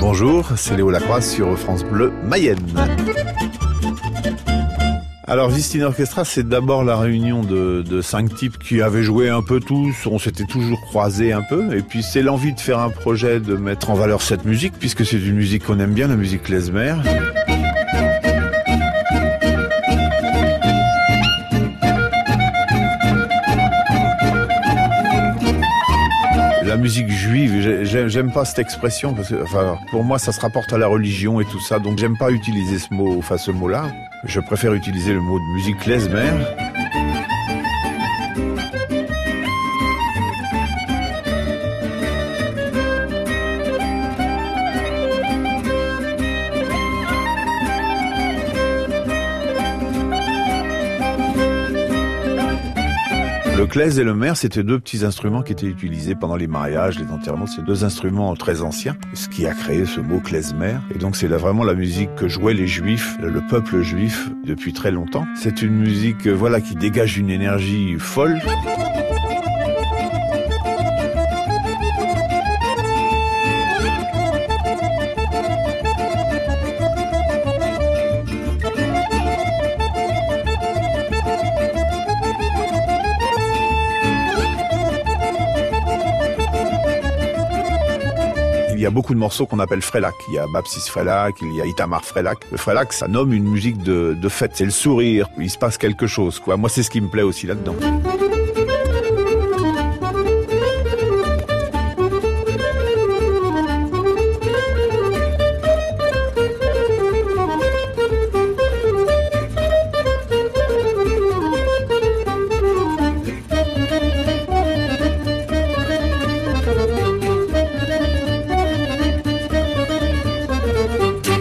Bonjour, c'est Léo Lacroix sur France Bleu Mayenne. Alors Vistine Orchestra, c'est d'abord la réunion de, cinq types qui avaient joué un peu tous, on s'était toujours croisés un peu, et puis c'est l'envie de faire un projet, de mettre en valeur cette musique, puisque c'est une musique qu'on aime bien, la musique klezmer. Musique juive, j'aime pas cette expression enfin, pour moi, ça se rapporte à la religion et tout ça, donc j'aime pas utiliser ce mot, enfin ce mot-là. Je préfère utiliser le mot de musique klezmer. Le klez et le mer, c'était deux petits instruments qui étaient utilisés pendant les mariages, les enterrements. C'est deux instruments très anciens, ce qui a créé ce mot klezmer. Et donc c'est vraiment la musique que jouaient les juifs, le peuple juif, depuis très longtemps. C'est une musique, voilà, qui dégage une énergie folle. Il y a beaucoup de morceaux qu'on appelle frelac. Il y a Baptiste Frelac, il y a Itamar Frelac. Le frelac, ça nomme une musique de, de fête. C'est le sourire. Il se passe quelque chose, quoi. Moi, c'est ce qui me plaît aussi là-dedans.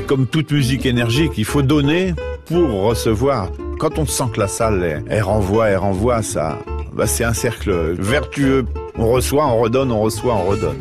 Comme toute musique énergique, il faut donner pour recevoir. Quand on sent que la salle, elle, renvoie, elle renvoie, ça, bah c'est un cercle vertueux. On reçoit, on redonne, on reçoit, on redonne.